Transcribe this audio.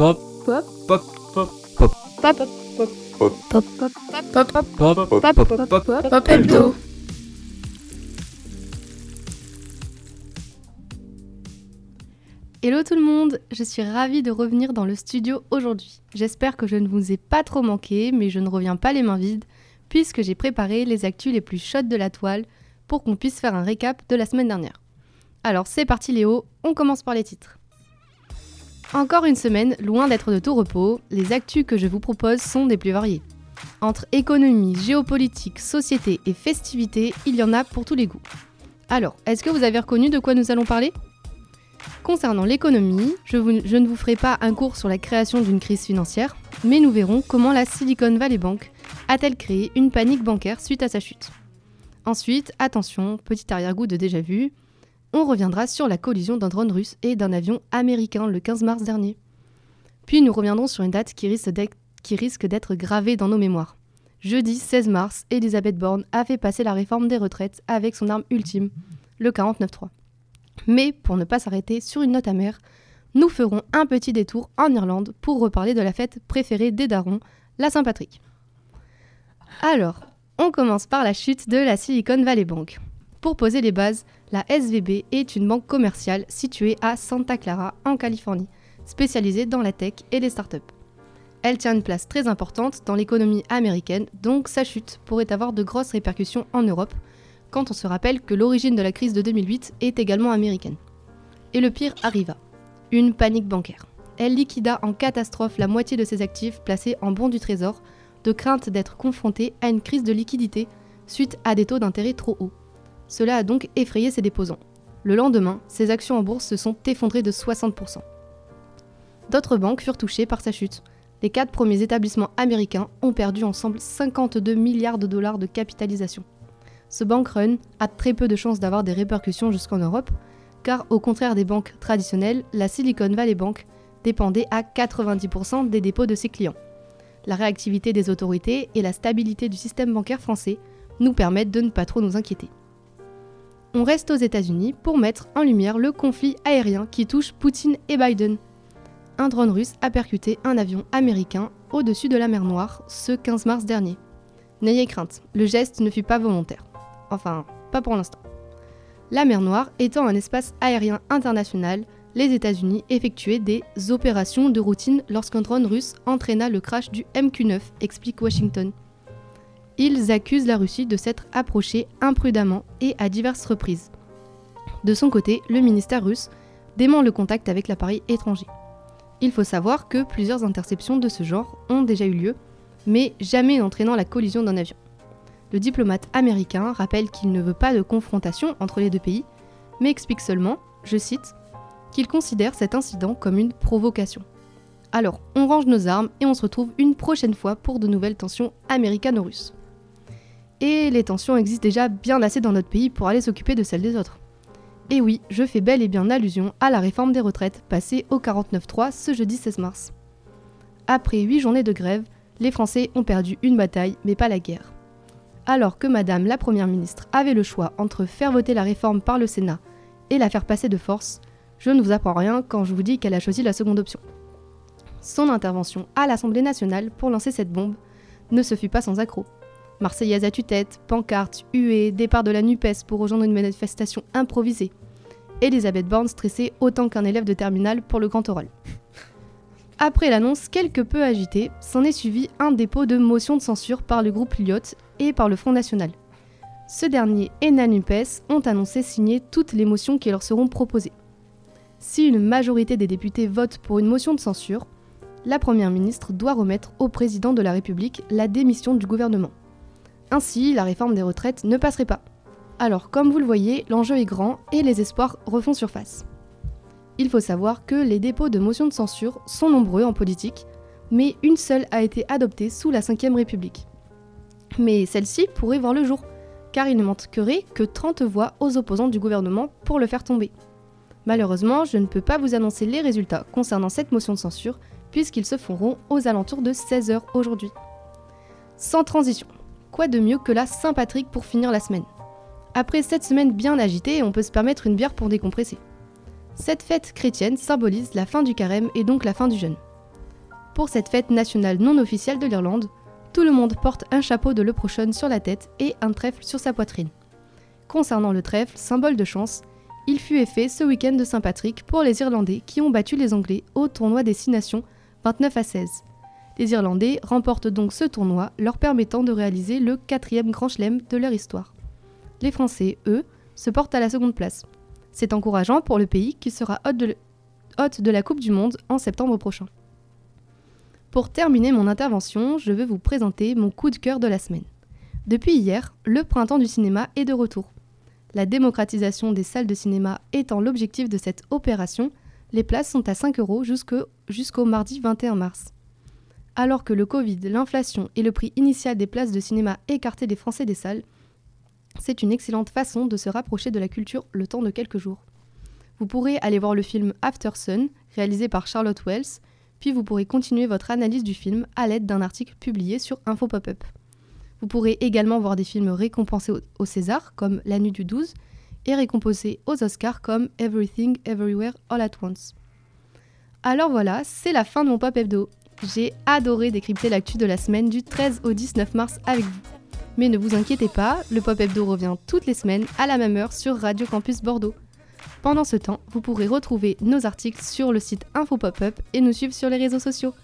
Pop. Pop. Pop. Pop. Pop. Pop. Pop. Pop. Pop. Pop. Pop. Pop. Pop. Pop. Pop. Hebdo. Hello tout le monde, je suis ravie de revenir dans le studio aujourd'hui. J'espère que je ne vous ai pas trop manqué, mais je ne reviens pas les mains vides, puisque j'ai préparé les actus les plus chaudes de la toile pour qu'on puisse faire un récap de la semaine dernière. Alors c'est parti Léo, on commence par les titres. Encore une semaine, loin d'être de tout repos, les actus que je vous propose sont des plus variés. Entre économie, géopolitique, société et festivités, il y en a pour tous les goûts. Alors, est-ce que vous avez reconnu de quoi nous allons parler? Concernant l'économie, je, je ne vous ferai pas un cours sur la création d'une crise financière, mais nous verrons comment la Silicon Valley Bank a-t-elle créé une panique bancaire suite à sa chute. Ensuite, attention, petit arrière-goût de déjà vu, on reviendra sur la collision d'un drone russe et d'un avion américain le 15 mars dernier. Puis nous reviendrons sur une date qui risque d'être- gravée dans nos mémoires. Jeudi 16 mars, Elisabeth Borne a fait passer la réforme des retraites avec son arme ultime, le 49.3. Mais pour ne pas s'arrêter sur une note amère, nous ferons un petit détour en Irlande pour reparler de la fête préférée des darons, la Saint-Patrick. Alors, on commence par la chute de la Silicon Valley Bank. Pour poser les bases, la SVB est une banque commerciale située à Santa Clara, en Californie, spécialisée dans la tech et les startups. Elle tient une place très importante dans l'économie américaine, donc sa chute pourrait avoir de grosses répercussions en Europe, quand on se rappelle que l'origine de la crise de 2008 est également américaine. Et le pire arriva. Une panique bancaire. Elle liquida en catastrophe la moitié de ses actifs placés en bons du trésor, de crainte d'être confrontée à une crise de liquidité suite à des taux d'intérêt trop hauts. Cela a donc effrayé ses déposants. Le lendemain, ses actions en bourse se sont effondrées de 60%. D'autres banques furent touchées par sa chute. Les quatre premiers établissements américains ont perdu ensemble 52 milliards de dollars de capitalisation. Ce bank run a très peu de chances d'avoir des répercussions jusqu'en Europe, car au contraire des banques traditionnelles, la Silicon Valley Bank dépendait à 90% des dépôts de ses clients. La réactivité des autorités et la stabilité du système bancaire français nous permettent de ne pas trop nous inquiéter. On reste aux États-Unis pour mettre en lumière le conflit aérien qui touche Poutine et Biden. Un drone russe a percuté un avion américain au-dessus de la mer Noire ce 15 mars dernier. N'ayez crainte, le geste ne fut pas volontaire. Enfin, pas pour l'instant. La mer Noire étant un espace aérien international, les États-Unis effectuaient des opérations de routine lorsqu'un drone russe entraîna le crash du MQ-9, explique Washington. Ils accusent la Russie de s'être approchée imprudemment et à diverses reprises. De son côté, le ministère russe dément le contact avec l'appareil étranger. Il faut savoir que plusieurs interceptions de ce genre ont déjà eu lieu, mais jamais n'entraînant la collision d'un avion. Le diplomate américain rappelle qu'il ne veut pas de confrontation entre les deux pays, mais explique seulement, je cite, qu'il considère cet incident comme une provocation. Alors, on range nos armes et on se retrouve une prochaine fois pour de nouvelles tensions américano-russes. Et les tensions existent déjà bien assez dans notre pays pour aller s'occuper de celles des autres. Et oui, je fais bel et bien allusion à la réforme des retraites passée au 49.3 ce jeudi 16 mars. Après 8 journées de grève, les Français ont perdu une bataille, mais pas la guerre. Alors que Madame la Première ministre avait le choix entre faire voter la réforme par le Sénat et la faire passer de force, je ne vous apprends rien quand je vous dis qu'elle a choisi la seconde option. Son intervention à l'Assemblée nationale pour lancer cette bombe ne se fut pas sans accroc. Marseillaise à tue-tête, pancartes, huées, départ de la NUPES pour rejoindre une manifestation improvisée. Elisabeth Borne stressée autant qu'un élève de terminale pour le grand oral. Après l'annonce quelque peu agitée, s'en est suivi un dépôt de motion de censure par le groupe Lyot et par le Front National. Ce dernier et la NUPES ont annoncé signer toutes les motions qui leur seront proposées. Si une majorité des députés votent pour une motion de censure, la Première ministre doit remettre au président de la République la démission du gouvernement. Ainsi, la réforme des retraites ne passerait pas. Alors, comme vous le voyez, l'enjeu est grand et les espoirs refont surface. Il faut savoir que les dépôts de motions de censure sont nombreux en politique, mais une seule a été adoptée sous la Ve République. Mais celle-ci pourrait voir le jour, car il ne manquerait que 30 voix aux opposants du gouvernement pour le faire tomber. Malheureusement, je ne peux pas vous annoncer les résultats concernant cette motion de censure, puisqu'ils se feront aux alentours de 16h aujourd'hui. Sans transition, quoi de mieux que la Saint-Patrick pour finir la semaine Après cette semaine bien agitée, on peut se permettre une bière pour décompresser. Cette fête chrétienne symbolise la fin du carême et donc la fin du jeûne. Pour cette fête nationale non officielle de l'Irlande, tout le monde porte un chapeau de leprechaun sur la tête et un trèfle sur sa poitrine. Concernant le trèfle, symbole de chance, il fut effet ce week-end de Saint-Patrick pour les Irlandais qui ont battu les Anglais au tournoi des Six Nations 29 à 16. Les Irlandais remportent donc ce tournoi, leur permettant de réaliser le quatrième grand chelem de leur histoire. Les Français, eux, se portent à la seconde place. C'est encourageant pour le pays qui sera hôte de, la Coupe du Monde en septembre prochain. Pour terminer mon intervention, je vais vous présenter mon coup de cœur de la semaine. Depuis hier, le printemps du cinéma est de retour. La démocratisation des salles de cinéma étant l'objectif de cette opération, les places sont à 5 euros jusqu'au mardi 21 mars. Alors que le Covid, l'inflation et le prix initial des places de cinéma écartaient les Français des salles, c'est une excellente façon de se rapprocher de la culture le temps de quelques jours. Vous pourrez aller voir le film After Sun, réalisé par Charlotte Wells, puis vous pourrez continuer votre analyse du film à l'aide d'un article publié sur Info Pop-up. Vous pourrez également voir des films récompensés au César, comme La Nuit du 12, et récompensés aux Oscars, comme Everything Everywhere All at Once. Alors voilà, c'est la fin de mon Pop Hebdo. J'ai adoré décrypter l'actu de la semaine du 13 au 19 mars avec vous. Mais ne vous inquiétez pas, le Pop Hebdo revient toutes les semaines à la même heure sur Radio Campus Bordeaux. Pendant ce temps, vous pourrez retrouver nos articles sur le site Info Pop-up et nous suivre sur les réseaux sociaux.